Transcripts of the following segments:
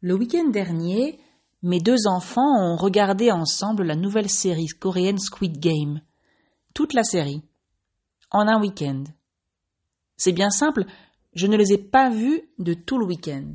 Le week-end dernier, mes deux enfants ont regardé ensemble la nouvelle série coréenne Squid Game. Toute la série. En un week-end. C'est bien simple, je ne les ai pas vus de tout le week-end.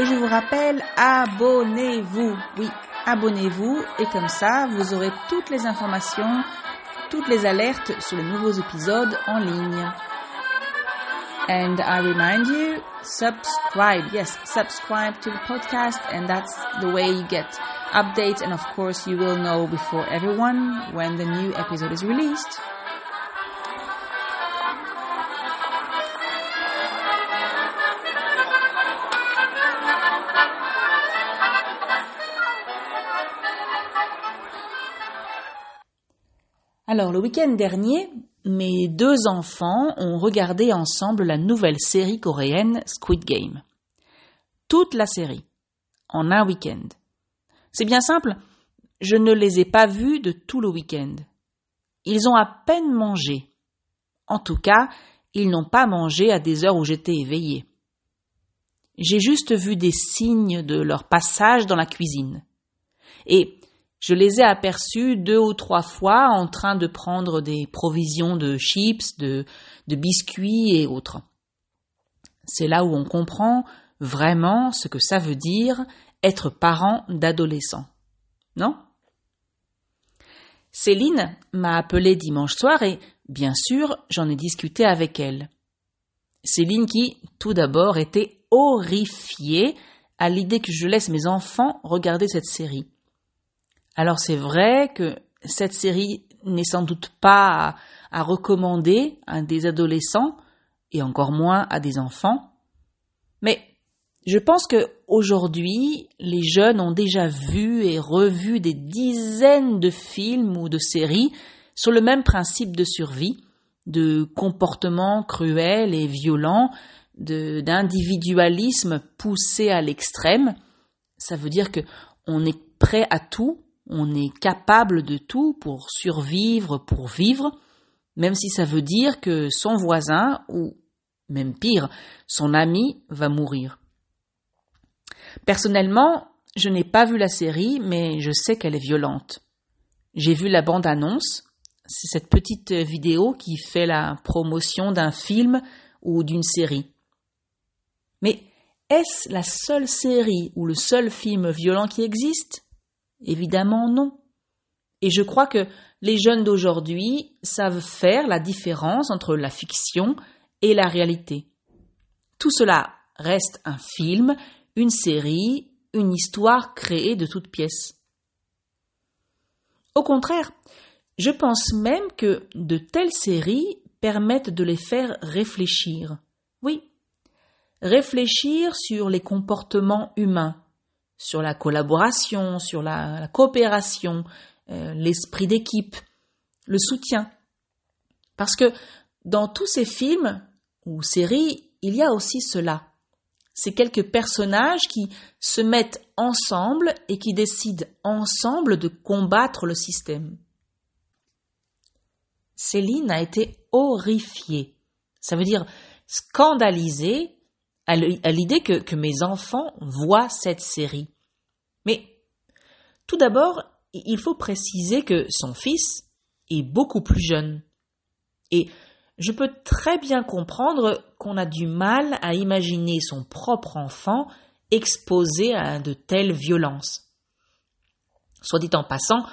Et je vous rappelle, abonnez-vous. Oui, abonnez-vous et comme ça, vous aurez toutes les informations, toutes les alertes sur les nouveaux épisodes en ligne. And I remind you, subscribe. Yes, subscribe to the podcast and that's the way you get updates and of course you will know before everyone when the new episode is released. Alors, le week-end dernier, mes deux enfants ont regardé ensemble la nouvelle série coréenne Squid Game. Toute la série, en un week-end. C'est bien simple, je ne les ai pas vus de tout le week-end. Ils ont à peine mangé. En tout cas, ils n'ont pas mangé à des heures où j'étais éveillée. J'ai juste vu des signes de leur passage dans la cuisine. Et je les ai aperçus deux ou trois fois en train de prendre des provisions de chips, de, biscuits et autres. C'est là où on comprend vraiment ce que ça veut dire être parent d'adolescents. Non? Céline m'a appelé dimanche soir et, bien sûr, j'en ai discuté avec elle. Céline qui, tout d'abord, était horrifiée à l'idée que je laisse mes enfants regarder cette série. Alors c'est vrai que cette série n'est sans doute pas à, recommander à des adolescents et encore moins à des enfants. Mais je pense que aujourd'hui, les jeunes ont déjà vu et revu des dizaines de films ou de séries sur le même principe de survie, de comportements cruels et violents, d'individualisme poussé à l'extrême. Ça veut dire que on est prêt à tout on est capable de tout pour survivre, pour vivre, même si ça veut dire que son voisin, ou même pire, son ami va mourir. Personnellement, je n'ai pas vu la série, mais je sais qu'elle est violente. J'ai vu la bande-annonce, c'est cette petite vidéo qui fait la promotion d'un film ou d'une série. Mais est-ce la seule série ou le seul film violent qui existe? Évidemment non. Et je crois que les jeunes d'aujourd'hui savent faire la différence entre la fiction et la réalité. Tout cela reste un film, une série, une histoire créée de toutes pièces. Au contraire, je pense même que de telles séries permettent de les faire réfléchir. Oui, réfléchir sur les comportements humains, sur la collaboration, sur la, coopération, euh, l'esprit d'équipe, le soutien. Parce que dans tous ces films ou séries, il y a aussi cela. C'est quelques personnages qui se mettent ensemble et qui décident ensemble de combattre le système. Céline a été horrifiée. Ça veut dire scandalisée à l'idée que, mes enfants voient cette série. Mais tout d'abord, il faut préciser que son fils est beaucoup plus jeune. Et je peux très bien comprendre qu'on a du mal à imaginer son propre enfant exposé à de telles violences. Soit dit en passant,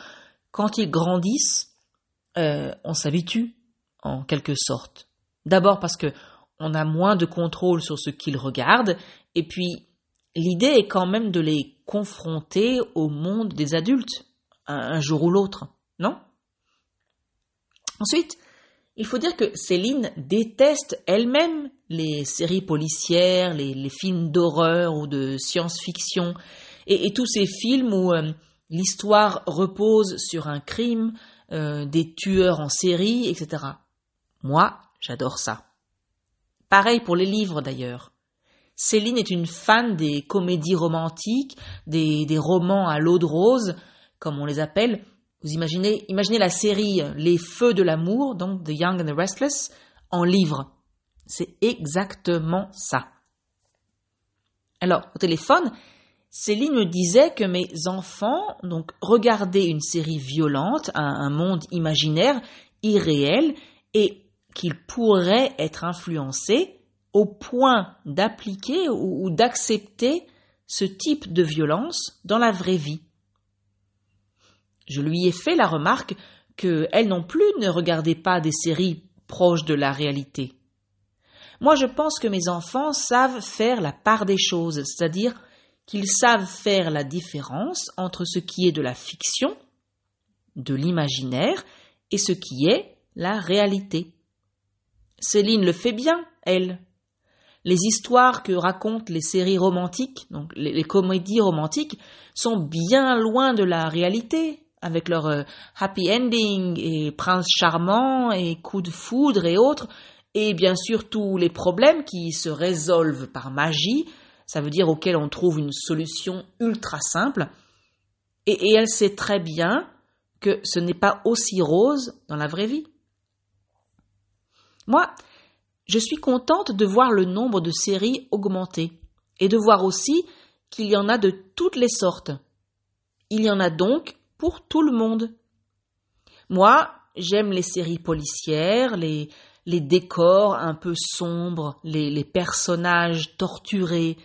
quand ils grandissent, euh, on s'habitue, en quelque sorte. D'abord parce que on a moins de contrôle sur ce qu'ils regardent, et puis l'idée est quand même de les confronter au monde des adultes, un jour ou l'autre. Non? Ensuite, il faut dire que Céline déteste elle-même les séries policières, les, films d'horreur ou de science-fiction, et, tous ces films où euh, l'histoire repose sur un crime, euh, des tueurs en série, etc. Moi, j'adore ça. Pareil pour les livres d'ailleurs. Céline est une fan des comédies romantiques, des, romans à l'eau de rose, comme on les appelle, vous imaginez, imaginez la série Les Feux de l'amour, donc The Young and the Restless, en livre. C'est exactement ça. Alors, au téléphone, Céline me disait que mes enfants donc regardaient une série violente, un, monde imaginaire, irréel, et qu'ils pourraient être influencés au point d'appliquer ou d'accepter ce type de violence dans la vraie vie. Je lui ai fait la remarque que elle non plus ne regardait pas des séries proches de la réalité. Moi, je pense que mes enfants savent faire la part des choses, c'est-à-dire qu'ils savent faire la différence entre ce qui est de la fiction, de l'imaginaire, et ce qui est la réalité. Céline le fait bien, elle. Les histoires que racontent les séries romantiques, donc les, comédies romantiques, sont bien loin de la réalité avec leur euh, happy ending et prince charmant et coup de foudre et autres, et bien sûr tous les problèmes qui se résolvent par magie, ça veut dire auxquels on trouve une solution ultra simple, et elle sait très bien que ce n'est pas aussi rose dans la vraie vie. Moi, je suis contente de voir le nombre de séries augmenter, et de voir aussi qu'il y en a de toutes les sortes. Il y en a donc pour tout le monde. Moi, j'aime les séries policières, les, les décors un peu sombres, les, les personnages torturés,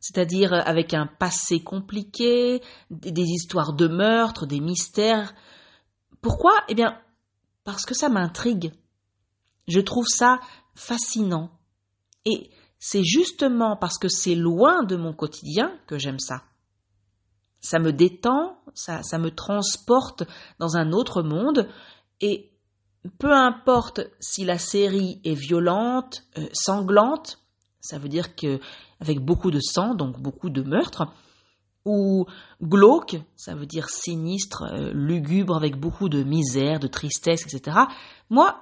c'est-à-dire avec un passé compliqué, des, des histoires de meurtres, des mystères. Pourquoi? Eh bien, parce que ça m'intrigue. Je trouve ça fascinant. Et c'est justement parce que c'est loin de mon quotidien que j'aime ça ça me détend, ça, ça me transporte dans un autre monde, et peu importe si la série est violente, euh, sanglante, ça veut dire que avec beaucoup de sang, donc beaucoup de meurtres, ou glauque, ça veut dire sinistre, euh, lugubre, avec beaucoup de misère, de tristesse, etc. Moi,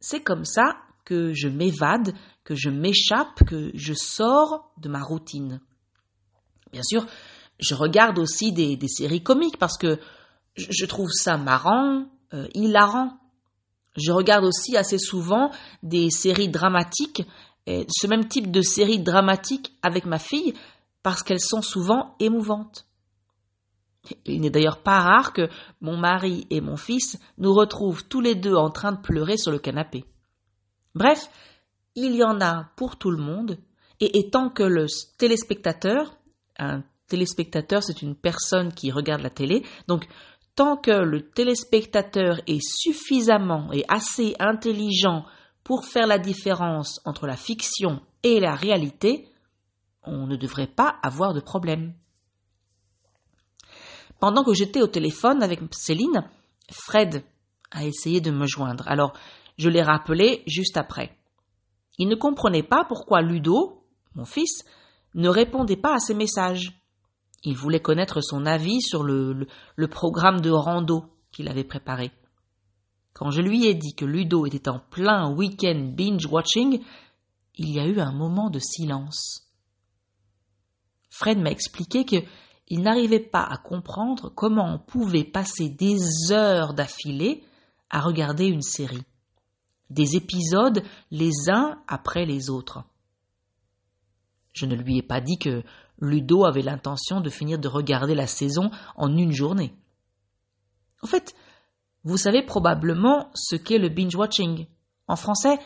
c'est comme ça que je m'évade, que je m'échappe, que je sors de ma routine. Bien sûr, je regarde aussi des, séries comiques parce que je trouve ça marrant, euh, hilarant. Je regarde aussi assez souvent des séries dramatiques, ce même type de séries dramatiques avec ma fille, parce qu'elles sont souvent émouvantes. Il n'est d'ailleurs pas rare que mon mari et mon fils nous retrouvent tous les deux en train de pleurer sur le canapé. Bref, il y en a pour tout le monde, et, tant que le téléspectateur, un téléspectateur, c'est une personne qui regarde la télé. Donc, tant que le téléspectateur est suffisamment et assez intelligent pour faire la différence entre la fiction et la réalité, on ne devrait pas avoir de problème. Pendant que j'étais au téléphone avec Céline, Fred a essayé de me joindre. Alors, je l'ai rappelé juste après. Il ne comprenait pas pourquoi Ludo, mon fils, ne répondait pas à ses messages. Il voulait connaître son avis sur le, le, programme de rando qu'il avait préparé. Quand je lui ai dit que Ludo était en plein week-end binge-watching, il y a eu un moment de silence. Fred m'a expliqué qu'il n'arrivait pas à comprendre comment on pouvait passer des heures d'affilée à regarder une série, des épisodes les uns après les autres. Je ne lui ai pas dit que Ludo avait l'intention de finir de regarder la saison en une journée. En fait, vous savez probablement ce qu'est le binge-watching. En français,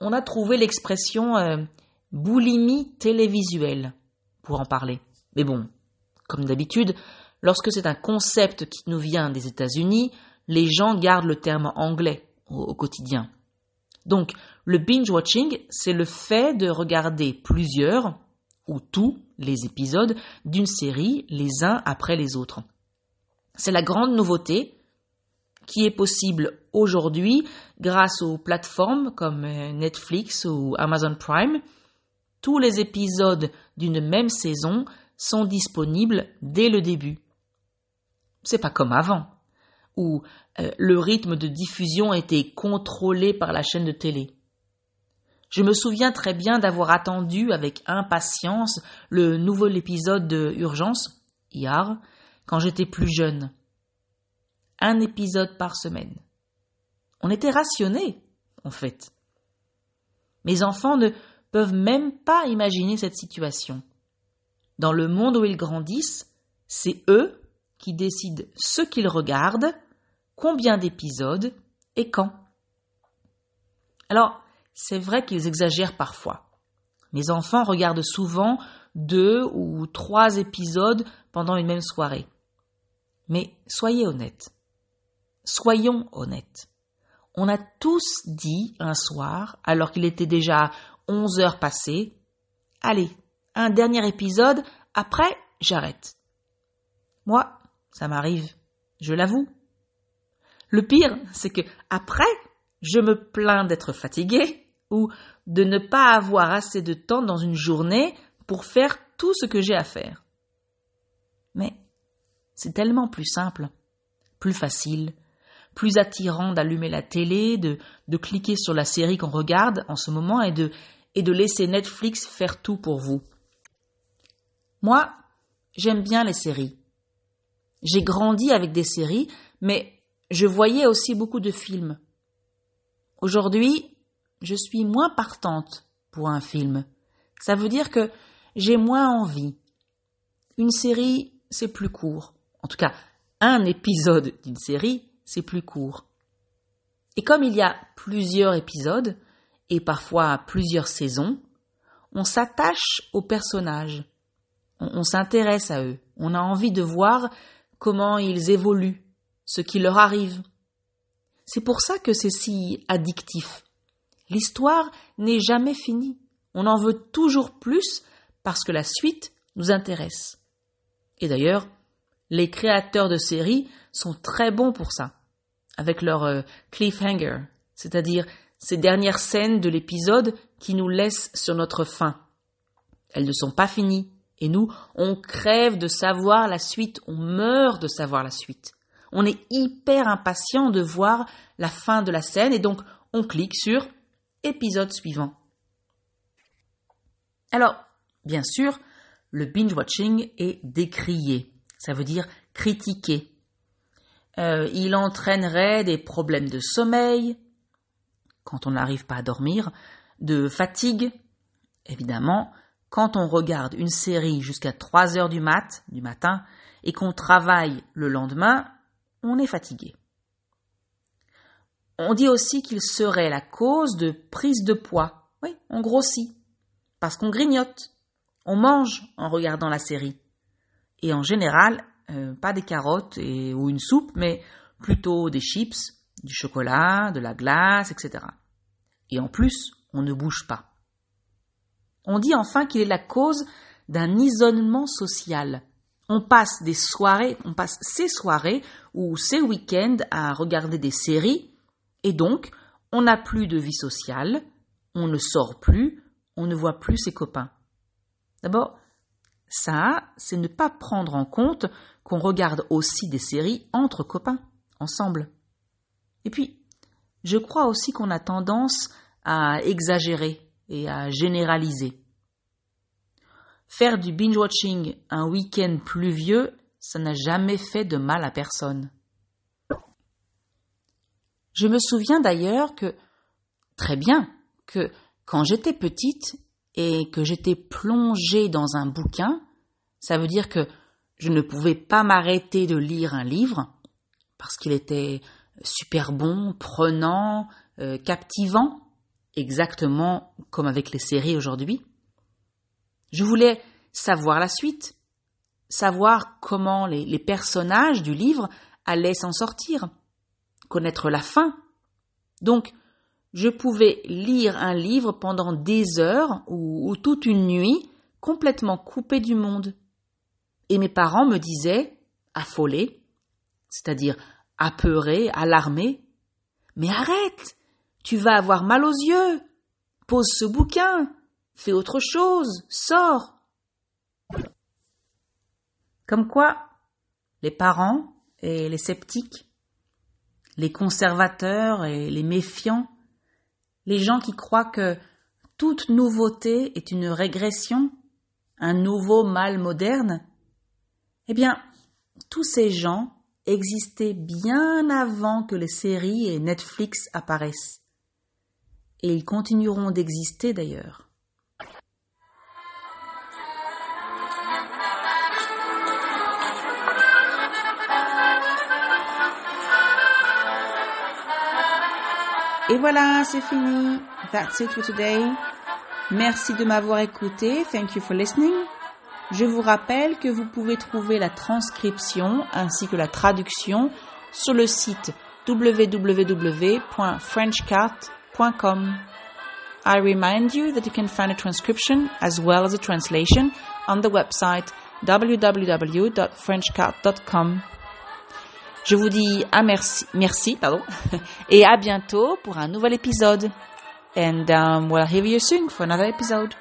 on a trouvé l'expression euh, boulimie télévisuelle pour en parler. Mais bon, comme d'habitude, lorsque c'est un concept qui nous vient des États-Unis, les gens gardent le terme anglais au quotidien. Donc, le binge-watching, c'est le fait de regarder plusieurs, ou tous les épisodes d'une série les uns après les autres. C'est la grande nouveauté qui est possible aujourd'hui grâce aux plateformes comme euh, Netflix ou Amazon Prime. Tous les épisodes d'une même saison sont disponibles dès le début. C'est pas comme avant, où euh, le rythme de diffusion était contrôlé par la chaîne de télé. Je me souviens très bien d'avoir attendu avec impatience le nouvel épisode de Urgence, IAR, quand j'étais plus jeune. Un épisode par semaine. On était rationnés, en fait. Mes enfants ne peuvent même pas imaginer cette situation. Dans le monde où ils grandissent, c'est eux qui décident ce qu'ils regardent, combien d'épisodes et quand. Alors, c'est vrai qu'ils exagèrent parfois. Mes enfants regardent souvent deux ou trois épisodes pendant une même soirée. Mais soyez honnêtes. Soyons honnêtes. On a tous dit un soir, alors qu'il était déjà onze heures passées, Allez, un dernier épisode, après j'arrête. Moi, ça m'arrive, je l'avoue. Le pire, c'est que après, je me plains d'être fatigué ou de ne pas avoir assez de temps dans une journée pour faire tout ce que j'ai à faire. Mais c'est tellement plus simple, plus facile, plus attirant d'allumer la télé, de, cliquer sur la série qu'on regarde en ce moment et de laisser Netflix faire tout pour vous. Moi, j'aime bien les séries. J'ai grandi avec des séries, mais je voyais aussi beaucoup de films. Aujourd'hui, je suis moins partante pour un film. Ça veut dire que j'ai moins envie. Une série, c'est plus court. En tout cas, un épisode d'une série, c'est plus court. Et comme il y a plusieurs épisodes, et parfois plusieurs saisons, on s'attache aux personnages, on, s'intéresse à eux, on a envie de voir comment ils évoluent, ce qui leur arrive. C'est pour ça que c'est si addictif. L'histoire n'est jamais finie. On en veut toujours plus parce que la suite nous intéresse. Et d'ailleurs, les créateurs de séries sont très bons pour ça, avec leur euh, cliffhanger, c'est-à-dire ces dernières scènes de l'épisode qui nous laissent sur notre faim. Elles ne sont pas finies, et nous, on crève de savoir la suite, on meurt de savoir la suite. On est hyper impatient de voir la fin de la scène, et donc on clique sur épisode suivant. Alors, bien sûr, le binge-watching est décrié, ça veut dire critiqué. Euh, il entraînerait des problèmes de sommeil, quand on n'arrive pas à dormir, de fatigue, évidemment, quand on regarde une série jusqu'à 3 heures du mat, du matin, et qu'on travaille le lendemain, on est fatigué. On dit aussi qu'il serait la cause de prise de poids. Oui, on grossit. Parce qu'on grignote. On mange en regardant la série. Et en général, euh, pas des carottes ou une soupe, mais plutôt des chips, du chocolat, de la glace, etc. Et en plus, on ne bouge pas. On dit enfin qu'il est la cause d'un isolement social. On passe des soirées, on passe ces soirées ou ces week-ends à regarder des séries, et donc on n'a plus de vie sociale, on ne sort plus, on ne voit plus ses copains. D'abord, ça, c'est ne pas prendre en compte qu'on regarde aussi des séries entre copains, ensemble. Et puis, je crois aussi qu'on a tendance à exagérer et à généraliser. Faire du binge-watching un week-end pluvieux, ça n'a jamais fait de mal à personne. Je me souviens d'ailleurs que, très bien, que quand j'étais petite et que j'étais plongée dans un bouquin, ça veut dire que je ne pouvais pas m'arrêter de lire un livre parce qu'il était super bon, prenant, euh, captivant, exactement comme avec les séries aujourd'hui. Je voulais savoir la suite, savoir comment les, personnages du livre allaient s'en sortir, connaître la fin. Donc, je pouvais lire un livre pendant des heures ou, ou toute une nuit, complètement coupé du monde. Et mes parents me disaient, affolés, c'est-à-dire apeuré, alarmé. Mais arrête! Tu vas avoir mal aux yeux! Pose ce bouquin! Fais autre chose! Sors! Comme quoi, les parents et les sceptiques, les conservateurs et les méfiants, les gens qui croient que toute nouveauté est une régression, un nouveau mal moderne, eh bien, tous ces gens existaient bien avant que les séries et Netflix apparaissent. Et ils continueront d'exister d'ailleurs. Et voilà, c'est fini. That's it for today. Merci de m'avoir écouté. Thank you for listening. Je vous rappelle que vous pouvez trouver la transcription ainsi que la traduction sur le site www.frenchcart.com. I remind you that you can find a transcription as well as a translation on the website www.frenchcart.com. Je vous dis à merci, merci pardon, et à bientôt pour un nouvel épisode. And um, we'll hear you soon for another episode.